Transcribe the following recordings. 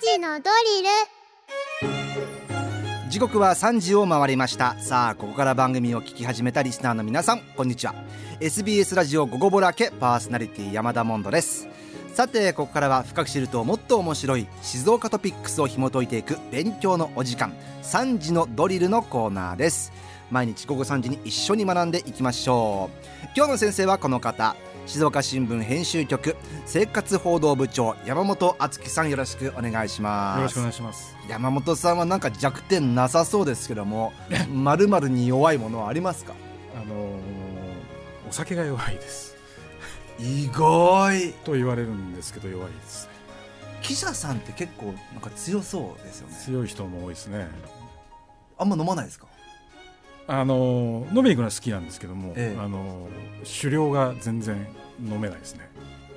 時のドリル。時刻は3時を回りました。さあここから番組を聞き始めたリスナーの皆さんこんにちは。SBS ラジオ午後ぼらけパーソナリティ山田モンドです。さてここからは深く知るともっと面白い静岡トピックスを紐解いていく勉強のお時間3時のドリルのコーナーです。毎日午後3時に一緒に学んでいきましょう。今日の先生はこの方。静岡新聞編集局生活報道部長山本敦樹さんよろしくお願いします。よろしくお願いします。山本さんはなんか弱点なさそうですけどもまるまるに弱いものはありますか？あのー、お酒が弱いです。意外。と言われるんですけど弱いです。記者さんって結構なんか強そうですよね。強い人も多いですね。あんま飲まないですか？あの飲みに行くのは好きなんですけども、ええ、あの狩猟が全然飲めないですね。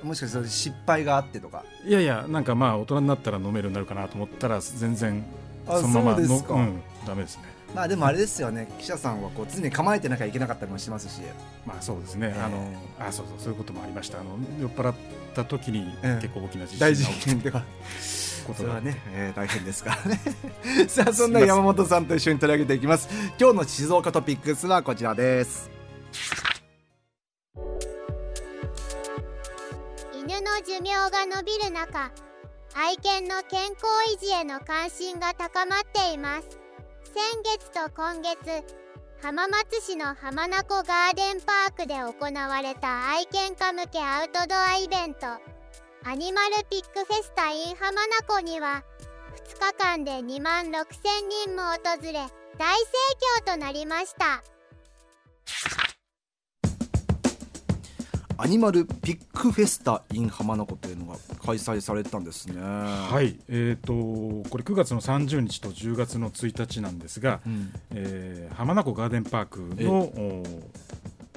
もしかしたら失敗があってとか。いやいやなんかまあ大人になったら飲めるようになるかなと思ったら全然そのままのうん、ダメですね。まあでもあれですよね。記者さんはこう常に構えてなきゃいけなかったりもしますし。まあそうですね、えー、あのあそうそうそういうこともありました。あの酔っ払った時に結構大きな地震が起きて、えー、大事件ではことはね、えー、大変ですからね。さあそんな山本さんと一緒に取り上げていきます。今日の静岡トピックスはこちらです犬の寿命が延びる中愛犬の健康維持への関心が高まっています。先月と今月浜松市の浜名湖ガーデンパークで行われた愛犬家向けアウトドアイベントアニマルピックフェスタ in 浜名湖には2日間で2万6000人も訪れ大盛況となりました。アニマルピックフェスタ in 浜名湖というのが開催されたんですね。はい、えーと、これ9月の30日と10月の1日なんですが、うん、えー、浜名湖ガーデンパークの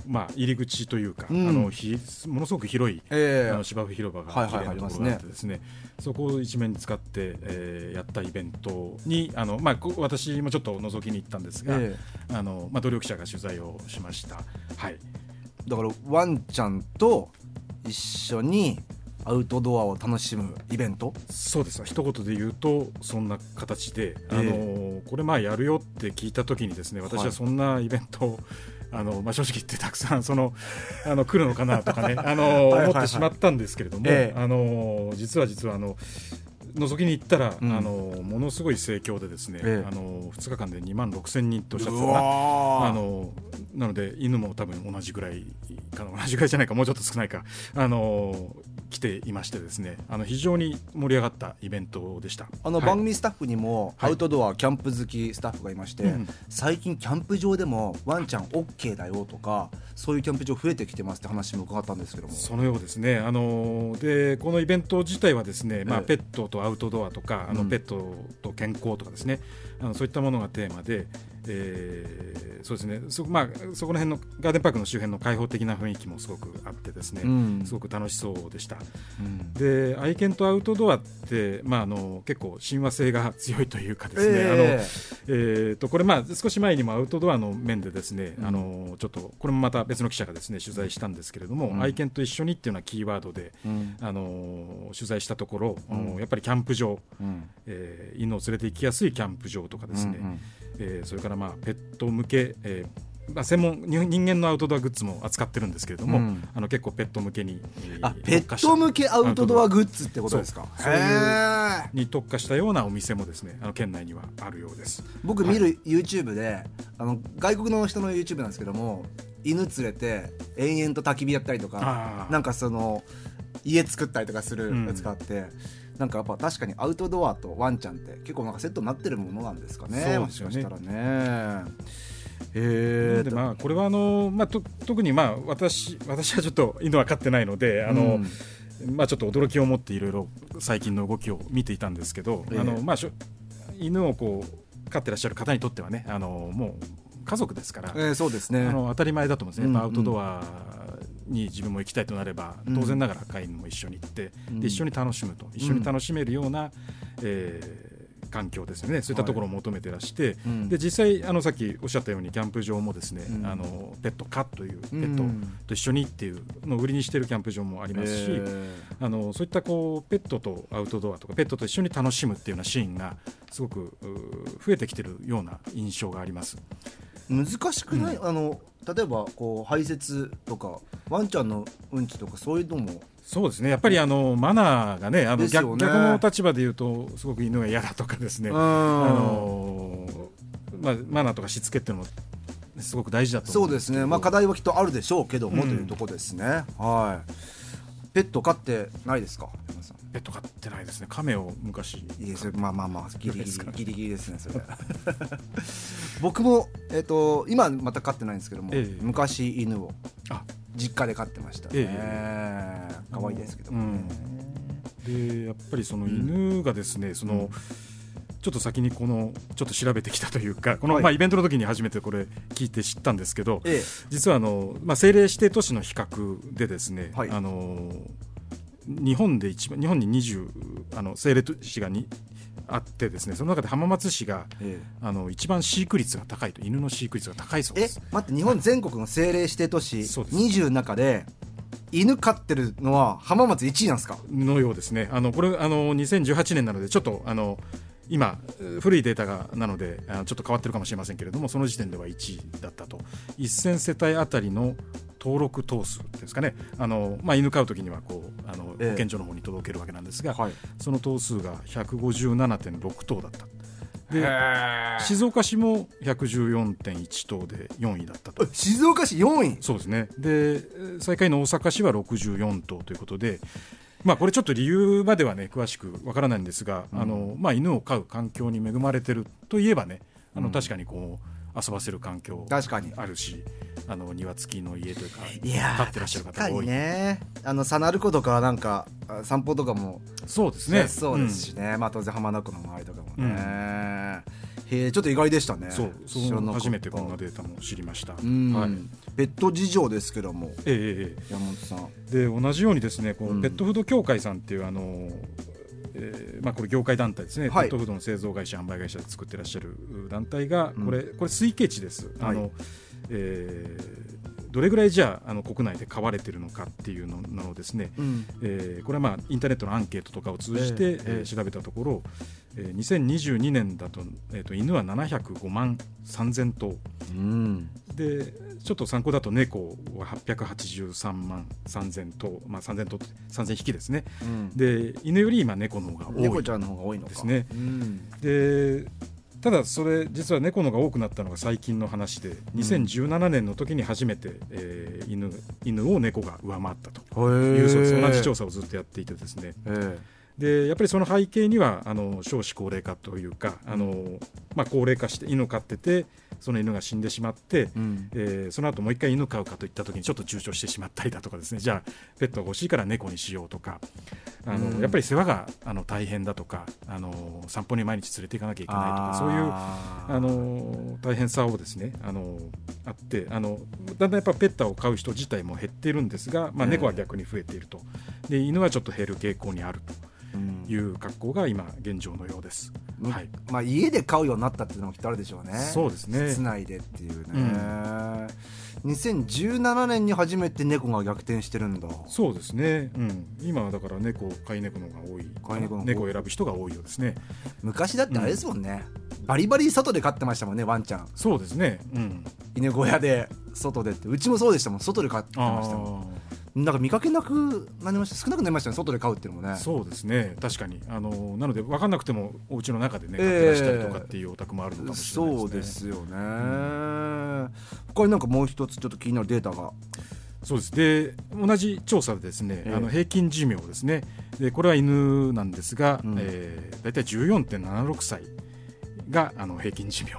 まあ、入り口というか、うん、あのひものすごく広い、えー、あの芝生広場が綺麗なところがあってですね、そこを一面に使って、えー、やったイベントにあの、まあ、私もちょっと覗きに行ったんですが、えー、あのまあ、努力者が取材をしました。はいだからワンちゃんと一緒にアウトドアを楽しむイベント？そうです。一言で言うとそんな形で、えー、あのこれまあやるよって聞いた時にですね私はそんなイベントを、あのまあ、正直言ってたくさんその あの来るのかなとかね あの思ってしまったんですけれども、えー、あの実は実はあの覗きに行ったら、うん、あのものすごい盛況でですね、ええ、あの2日間で2万6千人とおっしゃってたあのなので犬も多分同じぐらいかな。同じぐらいじゃないかもうちょっと少ないか。あの来ていましてですねあの非常に盛り上がったイベントでした。あの、番組スタッフにもアウトドア、キャンプ好きスタッフがいまして、うん、最近キャンプ場でもワンちゃん OK だよとかそういうキャンプ場増えてきてますって話も伺ったんですけども。そのようですね。あのでこのイベント自体はですね、まあ、ペットとアウトドアとか、あのペットと健康とかですね、あのそういったものがテーマで、えー、そうですね。そ,、まあ、そこら辺のガーデンパークの周辺の開放的な雰囲気もすごくあってですね、うん、すごく楽しそうでした、うん、で愛犬とアウトドアって、まあ、あの結構親和性が強いというかですね、えー、あのえーと、これ、まあ、少し前にもアウトドアの面でですね、うん、あのちょっとこれもまた別の記者がですね取材したんですけれども、愛犬と一緒にっていうようなキーワードで、あの取材したところ、やっぱりキャンプ場、うん、えー、犬を連れて行きやすいキャンプ場とかですね、うんうん。えー、それからまあペット向け、えーまあ、専門人間のアウトドアグッズも扱ってるんですけれども、うん、あの結構ペット向けに、あペット向けアウトドアグッズってことですか？そういうに特化したようなお店もですねあの県内にはあるようです。僕見る YouTube で、はい、あの外国の人の YouTube なんですけども犬連れて延々と焚き火やったりとかなんかその家作ったりとかするやつがあって、うんなんかやっぱ確かにアウトドアとワンちゃんって結構なんかセットになってるものなんですかね、ね、もしかしたらね。えー、でまあこれはあの、まあ、と特にまあ私私はちょっと犬は飼ってないのであの、うん、まあ、ちょっと驚きを持っていろいろ最近の動きを見ていたんですけど、えー、あのまあ、犬をこう飼ってらっしゃる方にとってはねあのもう家族ですから、えー、そうですね。あの当たり前だと思うんですね、うん。うん、アウトドアに自分も行きたいとなれば当然ながら飼い犬も一緒に行って、で一緒に楽しむと一緒に楽しめるような、えー、環境ですよね。そういったところを求めてらして、うん、で実際あのさっきおっしゃったようにキャンプ場もですね、うん、あのペット可というペットと一緒にっていうのを売りにしているキャンプ場もありますし、あのそういったこうペットとアウトドアとかペットと一緒に楽しむっていうようなシーンがすごく増えてきてるような印象があります。難しくない、うん、あの例えばこう排泄とかワンちゃんのうんちとかそういうのもそうですね。やっぱりあのマナーがねあの逆、ね、逆の立場で言うとすごく犬が嫌だとかですね、あのまあ、マナーとかしつけっていうのもすごく大事だとそうですね、まあ、課題はきっとあるでしょうけども、というところですね。はい。ペット飼ってないですか？ペット飼ってないですね。亀を昔。いいです。まあまあまあギリギリギリギリですねそれ 僕も、えーと、今また飼ってないんですけども、ええ、昔犬を実家で飼ってましたね、ええ、可愛いですけど。も、ねうん、でやっぱりその犬がですね、うん、その、ちょっと先にこのちょっと調べてきたというかこの、はい、まあ、イベントの時に初めてこれ聞いて知ったんですけど、ええ、実はあの、まあ、政令指定都市の比較でですね、はい、あの日本で一番日本に20あの政令都市がにあってですねその中で浜松市が、ええ、あの一番飼育率が高いと犬の飼育率が高いそうです。え待って日本全国の政令指定都市20の中で犬飼ってるのは浜松1位なんですか？のようですね。あのこれあの2018年なのでちょっとあの今古いデータがなのでちょっと変わってるかもしれませんけれどもその時点では1位だったと。1000世帯あたりの登録頭数ですかね。あの、まあ、犬飼う時にはこうあの、保健所の方に届けるわけなんですが、はい、その頭数が157.6頭だったで静岡市も114.1頭で4位だったと。静岡市4位？そうですね。で最下位の大阪市は64頭ということでまあ、これちょっと理由まではね詳しくわからないんですが、うん、あのまあ、犬を飼う環境に恵まれてるといえばねあの、確かにこう遊ばせる環境あるしあの庭付きの家というか飼ってらっしゃる方が多い。ね。あのサナルコとかなんか散歩とかもそうですね。そうですしね、うん、まあ当然浜名湖の周りとかもね、うん、へえちょっと意外でしたね。そうそう初めてこんなデータも知りました、はい、ペット事情ですけども、ええ山本さん。で同じようにですねこう、ペットフード協会さんっていうあのえーまあ、これ業界団体ですね、はい、ペットフードの製造会社販売会社で作ってらっしゃる団体がこれ、うん、これ推計値です。あの、はい、えー、どれぐらいじゃあの国内で買われてるのかっていうののですね、うん、えー、これはまあインターネットのアンケートとかを通じて、えー、えー、調べたところ、えー、2022年だと,、えーと、犬は705万3000頭、うん、でちょっと参考だと猫は883万3000頭、まあ、3000頭3000匹ですね、うん、で犬より今猫の方が多い猫ちゃんの方が多いのですね、うん、でただそれ実は猫のが多くなったのが最近の話で2017年の時に初めて、えー、犬犬を猫が上回ったと。いうそうです同じ調査をずっとやっていてですね、でやっぱりその背景にはあの少子高齢化というかあの、まあ、高齢化して犬を飼っててその犬が死んでしまって、うん、えー、その後もう一回犬飼うかといった時にちょっと躊躇してしまったりだとかですね。じゃあペットが欲しいから猫にしようとかあの、うん、やっぱり世話があの大変だとかあの散歩に毎日連れて行かなきゃいけないとかそういうあの大変さをですねあのあってあのだんだんやっぱペットを飼う人自体も減っているんですが、まあ、猫は逆に増えていると。で犬はちょっと減る傾向にあると。いう格好が今現状のようです、うん、はい。まあ、家で飼うようになったっていうのもきっとあるでしょうね。そうですね。室内でっていうね、うん、2017年に初めて猫が逆転してるんだ。そうですね、うん、今はだから猫飼い猫のが多い。飼い猫猫を選ぶ人が多いようですね。昔だってあれですもんね、うん、バリバリ外で飼ってましたもんねワンちゃん。そうですね、うん、犬小屋で外でって。うちもそうでしたもん。外で飼ってましたもんなんか見かけなくなりました。少なくなりましたね。外で飼うっていうのもね。そうですね。確かに。あのなので分かんなくてもお家の中でね飼ってらしたりとかっていうお宅もあるのかもしれないですね、そうですよね、うん、他になんかもう一つちょっと気になるデータが。そうです。で同じ調査でですね、えー、あの平均寿命ですね。でこれは犬なんですが、うん。えー、大体14.76歳があの平均寿命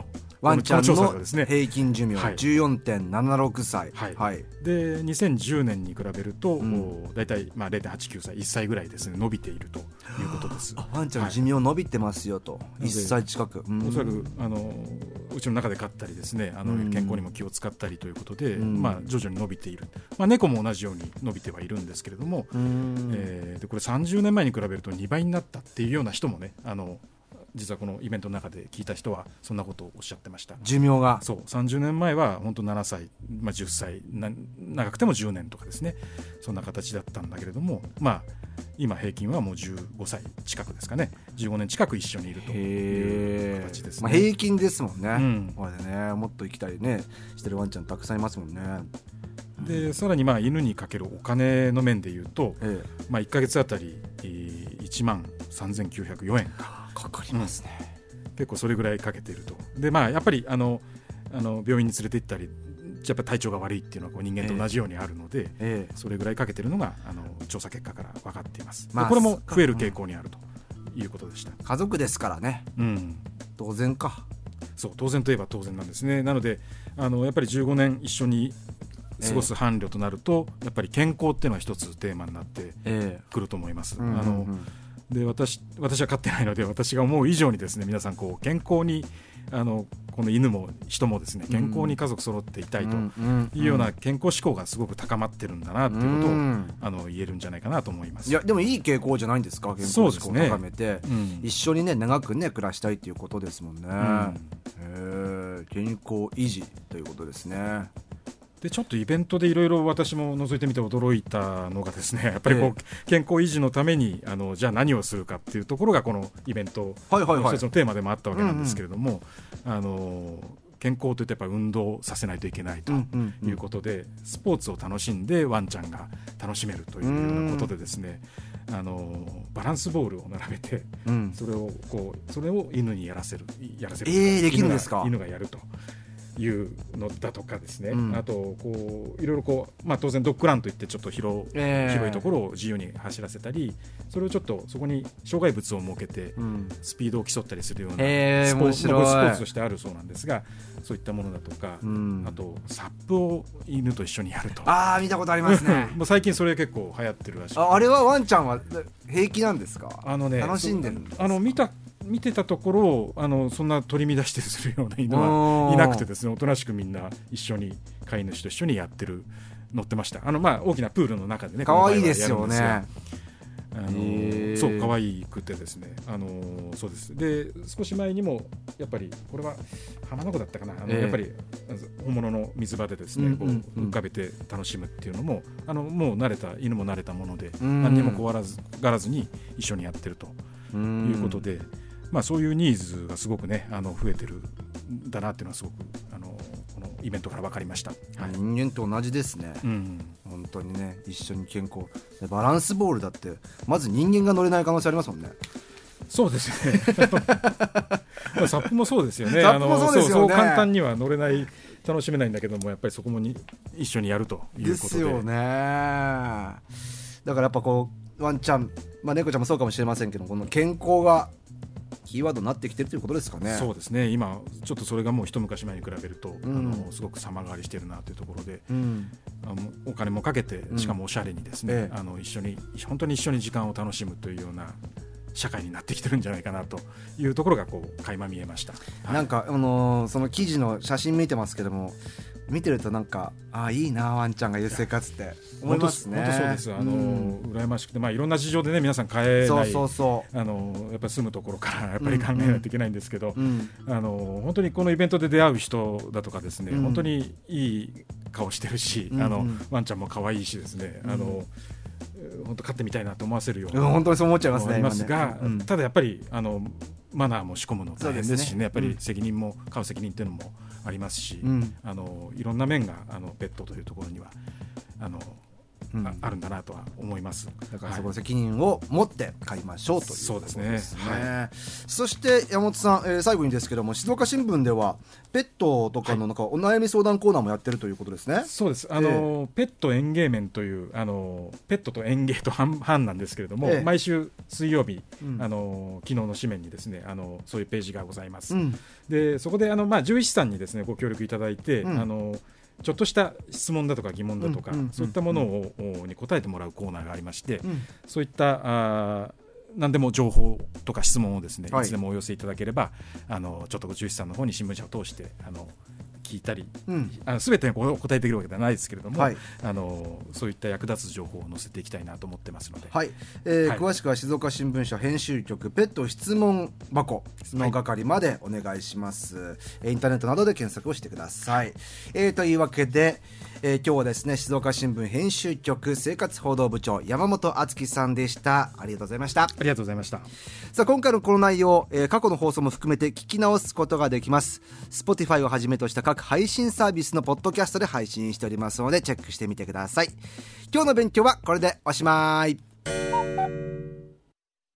ワンちゃんの平均寿命14.76歳、はい。はい、で2010年に比べると、うん、大体まあ0.89歳1歳ぐらいですね伸びているということです。ワンちゃんの寿命伸びてますよと、はい、1歳近く、おそらくあのうちの中で飼ったりですねあの健康にも気を使ったりということで、まあ、徐々に伸びている、まあ、猫も同じように伸びてはいるんですけれども、えー、でこれ30年前に比べると2倍になったっていうような人もねあの実はこのイベントの中で聞いた人はそんなことをおっしゃってました。寿命が？そう。30年前は本当7歳、まあ、10歳な長くても10年とかですね。そんな形だったんだけれどもまあ今平均はもう15歳近くですかね。15年近く一緒にいるという形ですね、まあ、平均ですもんね、うん。これでねもっと生きたりねしてるワンちゃんたくさんいますもんねでさらにまあ犬にかけるお金の面でいうと、えまあ、1か月あたりえー1万3904円かえかかりますね、結構それぐらいかけていると。でまあやっぱりあのあの病院に連れて行ったりやっぱ体調が悪いっていうのはこう人間と同じようにあるので、ええ。それぐらいかけてるのがあの調査結果から分かっています、まあでこれも増える傾向にあるということでした、家族ですからね。うん、当然か。そう当然といえば当然なんですね。なのであのやっぱり15年一緒に過ごす伴侶となると、やっぱり健康っていうのは一つテーマになってえくると思います、あので私私は飼ってないので 私が思う以上にですね皆さんこう健康にあのこの犬も人もですね健康に家族揃っていたいというような健康志向がすごく高まってるんだなっていうことを、うんあの言えるんじゃないかなと思います。いやでもいい傾向じゃないんですか？健康志向を高めて、うん。一緒にね長くね暮らしたいっていうことですもんね、ん。へえ健康維持ということですねでちょっとイベントでいろいろ私も覗いてみて驚いたのがですね やっぱりこう、え健康維持のためにあのじゃあ何をするかっていうところがこのイベントの一つのテーマでもあったわけなんですけれども、あの健康といってやっぱり運動させないといけないとうんうんうん。いうことで、スポーツを楽しんでワンちゃんが楽しめるというようなことでですねあのバランスボールを並べてうん。それをこうそれを犬にやらせるやらせるえーできるんですか？犬がやるというのだとかですね、うん。あとこういろいろこう、まあ、当然ドッグランといってちょっと広,、えー広いところを自由に走らせたりそれをちょっとそこに障害物を設けてうん。スピードを競ったりするようなスポーツ面白い。まあこれスポーツとしてあるそうなんですがそういったものだとか、うん。あとサップを犬と一緒にやると。ああ見たことありますね。もう最近それ結構流行ってるらしいああれはワンちゃんは平気なんですか？あのね楽しんでるあの見た見てたところあのそんな取り乱してするような犬うはんいなくてですねおとなしくみんな一緒に飼い主と一緒にやってる乗ってました。あのまあ大きなプールの中でね可愛いですよね。あのそう可愛くてですね。あのそうです。で少し前にもやっぱりこれは浜名湖だったかな。あの、ええ。やっぱり本物の水場でですね、こう浮かべて楽しむっていうのもあのもう慣れた犬も慣れたもので、ん。何にも怖らずがらずに一緒にやってるということで、まあ、そういうニーズがすごくねあの増えてるんだなっていうのはすごくあのこのイベントから分かりました。はい。人間と同じですね、うん、本当にね一緒に健康。でバランスボールだってまず人間が乗れない可能性ありますもんね。そうですね。まあサップもそうですよね。サップもそうですよね。簡単には乗れない楽しめないんだけどもやっぱりそこもに一緒にやるといでうことですよね。だからやっぱこうワンちゃん、まあ、猫ちゃんもそうかもしれませんけどこの健康がキーワードになってきてるということですかね。そうですね。今ちょっとそれがもう一昔前に比べると、ん。あのすごく様変わりしてるなというところでうん。あのお金もかけてん。しかもおしゃれにですね、ええ。あの一緒に本当に一緒に時間を楽しむというような社会になってきてるんじゃないかなというところがこう垣間見えました。はい。なんか、あのーその記事の写真見てますけども見てるとなんかああいいなワンちゃんがいる生活って。思いますね。本当そうですあの、うん。羨ましくてまあいろんな事情でね皆さん変えないそうそうそあのやっぱり住むところからやっぱり考えないといけないんですけど、う、うん、あの本当にこのイベントで出会う人だとかですね、うん。本当にいい顔してるし、うんうん。あのワンちゃんも可愛いしですね、うんあのえー本当飼ってみたいなと思わせるよううんな本当にそう思っちゃいますねますが、今ね。うん。ただやっぱりあのマナーも仕込むの大変ですしね。ね。やっぱりうん。責任も飼う責任っていうのもありますし、うん。あのいろんな面があのペットというところにはあの、うんああるんだなとは思います。だからそこ責任を持って買いましょうというそうですね。ことですね。そして山本さん、えー最後にですけども静岡新聞ではペットとかのなんかお悩み相談コーナーもやってるということですね、そうです。あの、ペット園芸面というあのペットと園芸と半々なんですけれども、ええ。毎週水曜日、うん。あの昨日の紙面にですねあのそういうページがございます。うん。でそこであの、まあ、獣医師さんにですねご協力いただいて、うん。あのちょっとした質問だとか疑問だとか、そういったものを、おに答えてもらうコーナーがありまして、うん。そういったあー何でも情報とか質問をですね、はい。い、つでもお寄せいただければあのちょっとご獣医師さんの方に新聞社を通してあの聞いたり、うん。あの全てにお答えできるわけではないですけれども、はい。あのそういった役立つ情報を載せていきたいなと思ってますので、はい、えーはい。詳しくは静岡新聞社編集局ペット質問箱質問係までお願いします、えーインターネットなどで検索をしてください、えーというわけで、えー今日はですね静岡新聞編集局生活報道部長山本敦樹さんでした。ありがとうございました。ありがとうございました。さあ今回のこの内容、えー過去の放送も含めて聞き直すことができます。Spotify をはじめとした配信サービスのポッドキャストで配信しておりますのでチェックしてみてください。今日の勉強はこれでおしまい。